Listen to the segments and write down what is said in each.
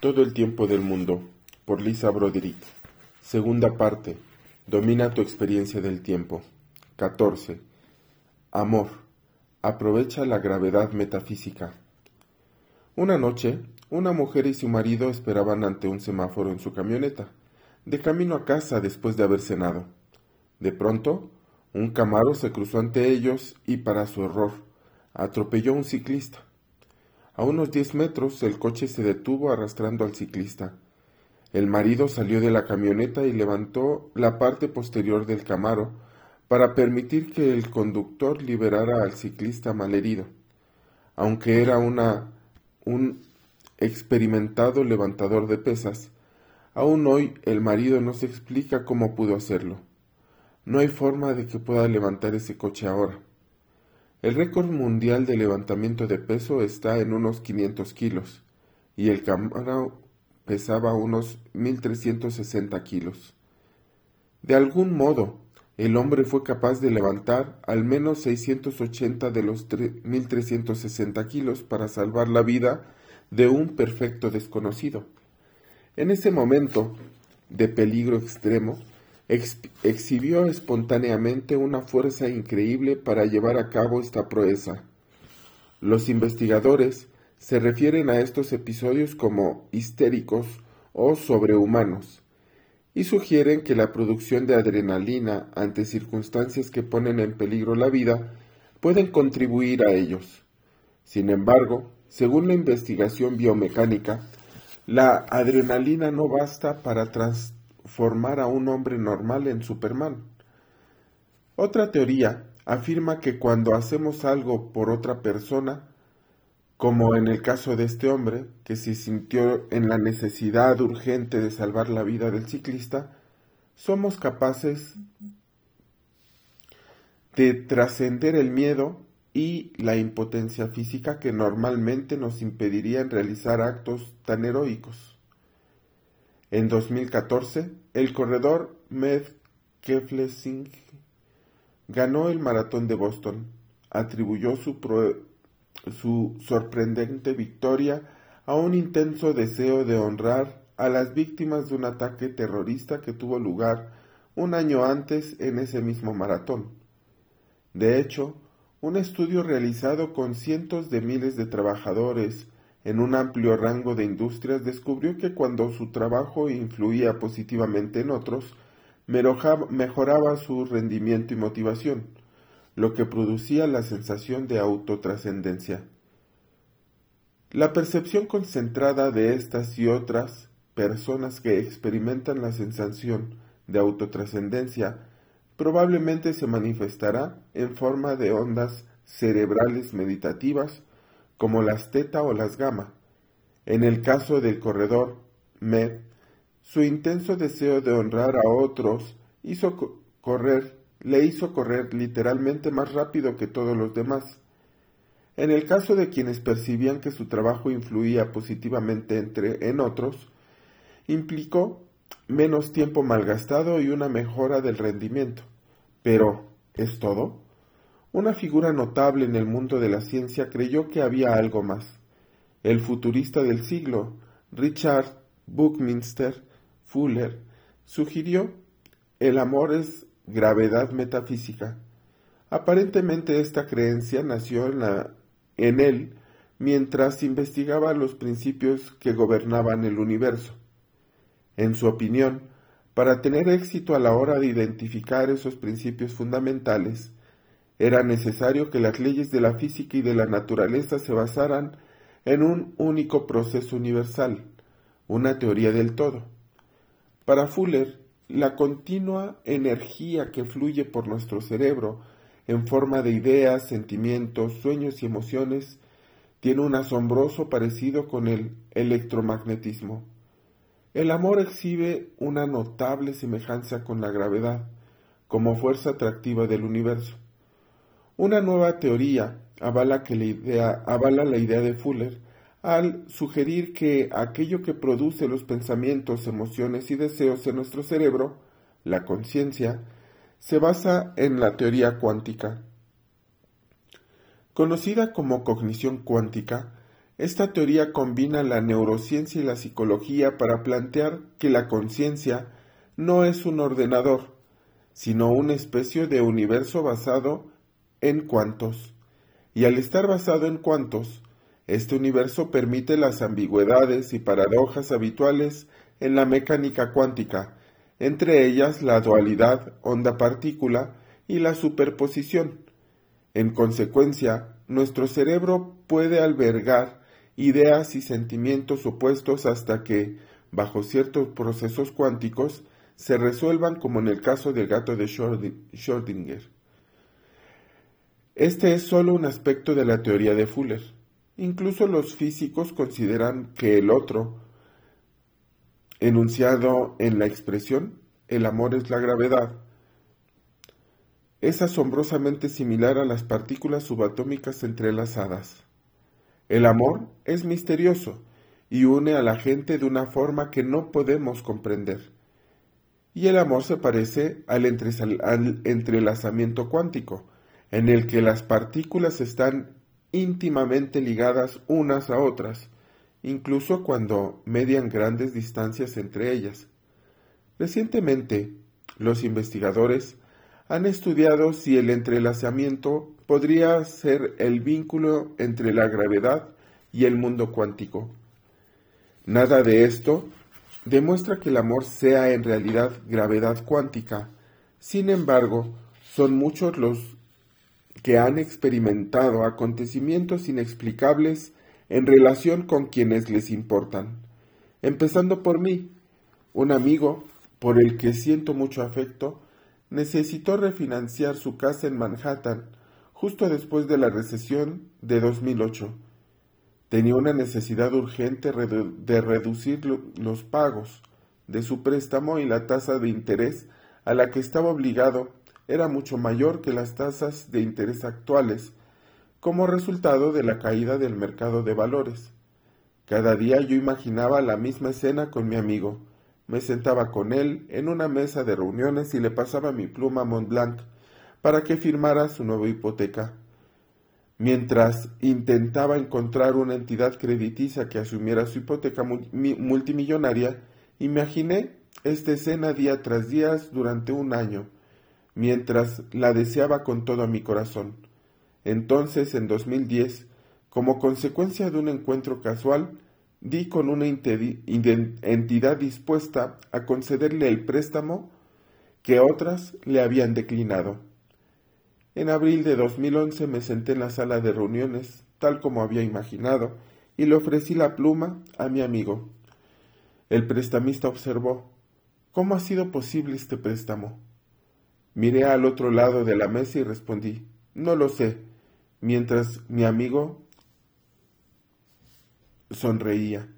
Todo el tiempo del mundo, por Lisa Broderick. Segunda parte. Domina tu experiencia del tiempo. 14. Amor. Aprovecha la gravedad metafísica. Una noche, una mujer y su marido esperaban ante un semáforo en su camioneta, de camino a casa después de haber cenado. De pronto, un camaro se cruzó ante ellos y, para su horror, atropelló a un ciclista. A unos diez metros el coche se detuvo arrastrando al ciclista. El marido salió de la camioneta y levantó la parte posterior del camaro para permitir que el conductor liberara al ciclista malherido. Aunque era una, un experimentado levantador de pesas, aún hoy el marido no se explica cómo pudo hacerlo. No hay forma de que pueda levantar ese coche ahora. El récord mundial de levantamiento de peso está en unos 500 kilos y el cámara pesaba unos 1360 kilos. De algún modo, el hombre fue capaz de levantar al menos 680 de los 1360 kilos para salvar la vida de un perfecto desconocido. En ese momento de peligro extremo, exhibió espontáneamente una fuerza increíble para llevar a cabo esta proeza. Los investigadores se refieren a estos episodios como histéricos o sobrehumanos y sugieren que la producción de adrenalina ante circunstancias que ponen en peligro la vida pueden contribuir a ellos. Sin embargo, según la investigación biomecánica, la adrenalina no basta para trans formar a un hombre normal en Superman. Otra teoría afirma que cuando hacemos algo por otra persona, como en el caso de este hombre, que se sintió en la necesidad urgente de salvar la vida del ciclista, somos capaces de trascender el miedo y la impotencia física que normalmente nos impedirían realizar actos tan heroicos. En 2014, el corredor Med Keflesing ganó el maratón de Boston. Atribuyó su, su sorprendente victoria a un intenso deseo de honrar a las víctimas de un ataque terrorista que tuvo lugar un año antes en ese mismo maratón. De hecho, un estudio realizado con cientos de miles de trabajadores en un amplio rango de industrias, descubrió que cuando su trabajo influía positivamente en otros, mejoraba su rendimiento y motivación, lo que producía la sensación de autotrascendencia. La percepción concentrada de estas y otras personas que experimentan la sensación de autotrascendencia probablemente se manifestará en forma de ondas cerebrales meditativas como las teta o las gamma. En el caso del corredor Med, su intenso deseo de honrar a otros le hizo correr literalmente más rápido que todos los demás. En el caso de quienes percibían que su trabajo influía positivamente entre, en otros, implicó menos tiempo malgastado y una mejora del rendimiento. Pero, ¿es todo? Una figura notable en el mundo de la ciencia creyó que había algo más. El futurista del siglo, Richard Buckminster Fuller, sugirió el amor es gravedad metafísica. Aparentemente esta creencia nació en, en él mientras investigaba los principios que gobernaban el universo. En su opinión, para tener éxito a la hora de identificar esos principios fundamentales, era necesario que las leyes de la física y de la naturaleza se basaran en un único proceso universal, una teoría del todo. Para Fuller, la continua energía que fluye por nuestro cerebro en forma de ideas, sentimientos, sueños y emociones tiene un asombroso parecido con el electromagnetismo. El amor exhibe una notable semejanza con la gravedad como fuerza atractiva del universo. Una nueva teoría avala, que la idea, avala la idea de Fuller al sugerir que aquello que produce los pensamientos, emociones y deseos en nuestro cerebro, la conciencia, se basa en la teoría cuántica. Conocida como cognición cuántica, Esta teoría combina la neurociencia y la psicología para plantear que la conciencia no es un ordenador, sino una especie de universo basado en cuantos. Y al estar basado en cuantos, este universo permite las ambigüedades y paradojas habituales en la mecánica cuántica, entre ellas la dualidad onda-partícula y la superposición. En consecuencia, nuestro cerebro puede albergar ideas y sentimientos opuestos hasta que, bajo ciertos procesos cuánticos, se resuelvan como en el caso del gato de Schrödinger. Este es solo un aspecto de la teoría de Fuller. Incluso los físicos consideran que el otro, enunciado en la expresión, el amor es la gravedad, es asombrosamente similar a las partículas subatómicas entrelazadas. El amor es misterioso y une a la gente de una forma que no podemos comprender. Y el amor se parece al, entrelazamiento cuántico, en el que las partículas están íntimamente ligadas unas a otras, incluso cuando median grandes distancias entre ellas. Recientemente, los investigadores han estudiado si el entrelazamiento podría ser el vínculo entre la gravedad y el mundo cuántico. Nada de esto demuestra que el amor sea en realidad gravedad cuántica. Sin embargo, son muchos los que han experimentado acontecimientos inexplicables en relación con quienes les importan. Empezando por mí, un amigo, por el que siento mucho afecto, necesitó refinanciar su casa en Manhattan justo después de la recesión de 2008. Tenía una necesidad urgente de reducir los pagos de su préstamo y la tasa de interés a la que estaba obligado era mucho mayor que las tasas de interés actuales, como resultado de la caída del mercado de valores. Cada día yo imaginaba la misma escena con mi amigo. Me sentaba con él en una mesa de reuniones y le pasaba mi pluma Montblanc para que firmara su nueva hipoteca. Mientras intentaba encontrar una entidad crediticia que asumiera su hipoteca multimillonaria, imaginé esta escena día tras día durante un año, mientras la deseaba con todo mi corazón. Entonces, en 2010, como consecuencia de un encuentro casual, di con una entidad dispuesta a concederle el préstamo que otras le habían declinado. En abril de 2011 me senté en la sala de reuniones, tal como había imaginado, y le ofrecí la pluma a mi amigo. El prestamista observó ¿Cómo ha sido posible este préstamo? Miré al otro lado de la mesa y respondí No lo sé, mientras mi amigo sonreía.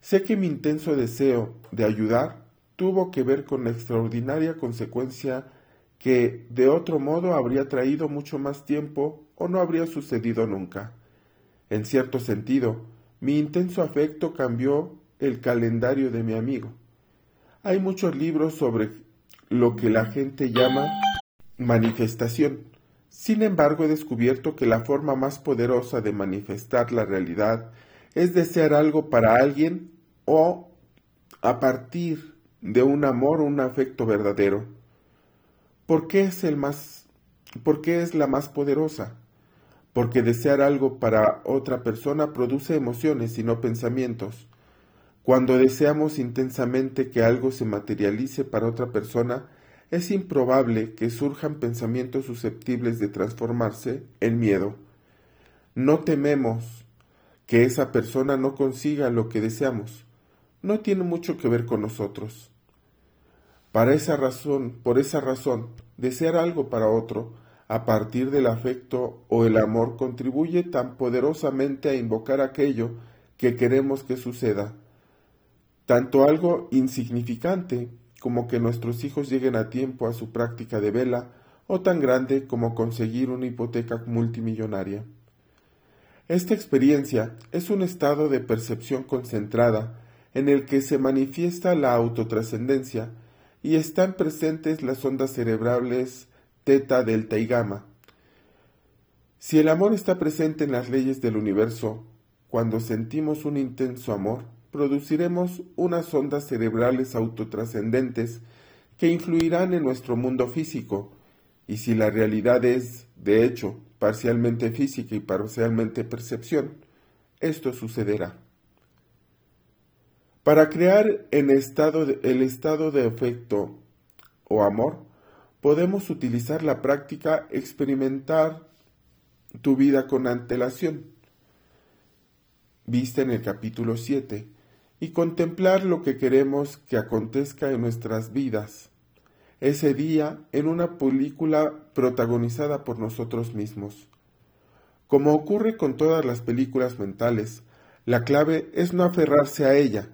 Sé que mi intenso deseo de ayudar tuvo que ver con la extraordinaria consecuencia que de otro modo habría traído mucho más tiempo o no habría sucedido nunca. En cierto sentido, mi intenso afecto cambió el calendario de mi amigo. Hay muchos libros sobre lo que la gente llama manifestación. Sin embargo, he descubierto que la forma más poderosa de manifestar la realidad es desear algo para alguien o a partir de un amor o un afecto verdadero. ¿Por qué es el más por qué es la más poderosa? Porque desear algo para otra persona produce emociones y no pensamientos. Cuando deseamos intensamente que algo se materialice para otra persona, es improbable que surjan pensamientos susceptibles de transformarse en miedo. No tememos que esa persona no consiga lo que deseamos. No tiene mucho que ver con nosotros. Para esa razón, por esa razón, desear algo para otro, a partir del afecto o el amor, contribuye tan poderosamente a invocar aquello que queremos que suceda. Tanto algo insignificante como que nuestros hijos lleguen a tiempo a su práctica de vela, o tan grande como conseguir una hipoteca multimillonaria. Esta experiencia es un estado de percepción concentrada en el que se manifiesta la autotrascendencia y están presentes las ondas cerebrales teta, delta y gamma. Si el amor está presente en las leyes del universo, cuando sentimos un intenso amor, produciremos unas ondas cerebrales autotrascendentes que influirán en nuestro mundo físico, y si la realidad es, de hecho, parcialmente física y parcialmente percepción, esto sucederá. Para crear el estado de, efecto o amor, podemos utilizar la práctica experimentar tu vida con antelación, vista en el capítulo 7, y contemplar lo que queremos que acontezca en nuestras vidas ese día en una película protagonizada por nosotros mismos. Como ocurre con todas las películas mentales, la clave es no aferrarse a ella,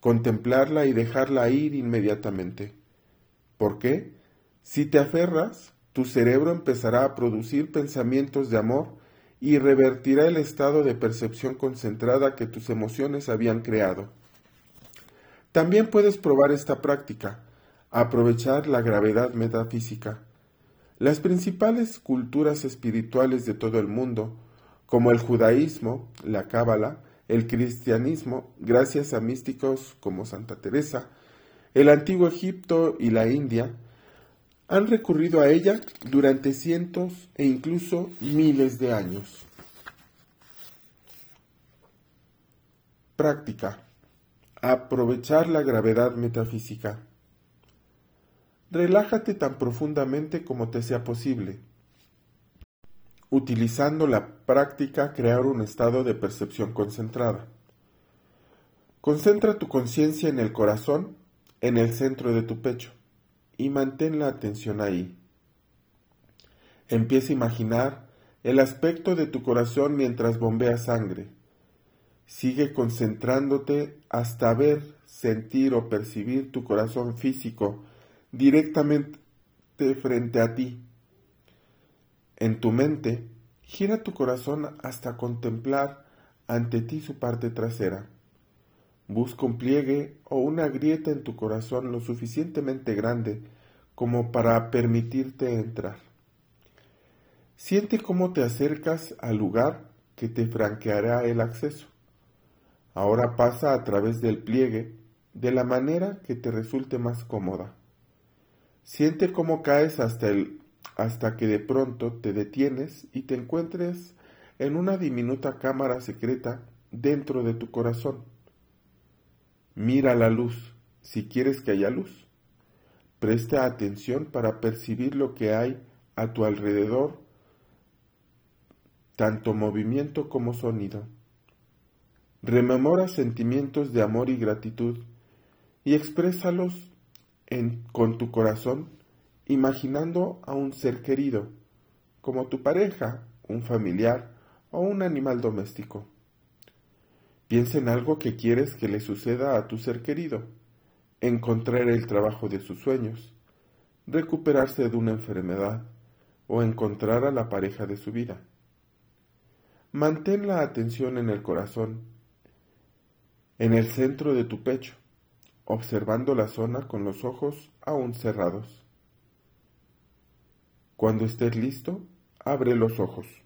contemplarla y dejarla ir inmediatamente. ¿Por qué? Si te aferras, tu cerebro empezará a producir pensamientos de amor y revertirá el estado de percepción concentrada que tus emociones habían creado. También puedes probar esta práctica, aprovechar la gravedad metafísica. Las principales culturas espirituales de todo el mundo, como el judaísmo, la cábala, el cristianismo, gracias a místicos como Santa Teresa, el antiguo Egipto y la India, han recurrido a ella durante cientos e incluso miles de años. Práctica. Aprovechar la gravedad metafísica. Relájate tan profundamente como te sea posible. Utilizando la práctica crear un estado de percepción concentrada. Concentra tu conciencia en el corazón, en el centro de tu pecho y mantén la atención ahí. Empieza a imaginar el aspecto de tu corazón mientras bombea sangre. Sigue concentrándote hasta ver, sentir o percibir tu corazón físico directamente frente a ti. En tu mente, gira tu corazón hasta contemplar ante ti su parte trasera. Busca un pliegue o una grieta en tu corazón lo suficientemente grande como para permitirte entrar. Siente cómo te acercas al lugar que te franqueará el acceso. Ahora pasa a través del pliegue de la manera que te resulte más cómoda. Siente cómo caes hasta, el, hasta que de pronto te detienes y te encuentres en una diminuta cámara secreta dentro de tu corazón. Mira la luz, si quieres que haya luz. Presta atención para percibir lo que hay a tu alrededor, tanto movimiento como sonido. Rememora sentimientos de amor y gratitud y exprésalos con tu corazón imaginando a un ser querido, como tu pareja, un familiar o un animal doméstico. Piensa en algo que quieres que le suceda a tu ser querido. Encontrar el trabajo de sus sueños, recuperarse de una enfermedad o encontrar a la pareja de su vida. Mantén la atención en el corazón, en el centro de tu pecho, observando la zona con los ojos aún cerrados. Cuando estés listo, abre los ojos.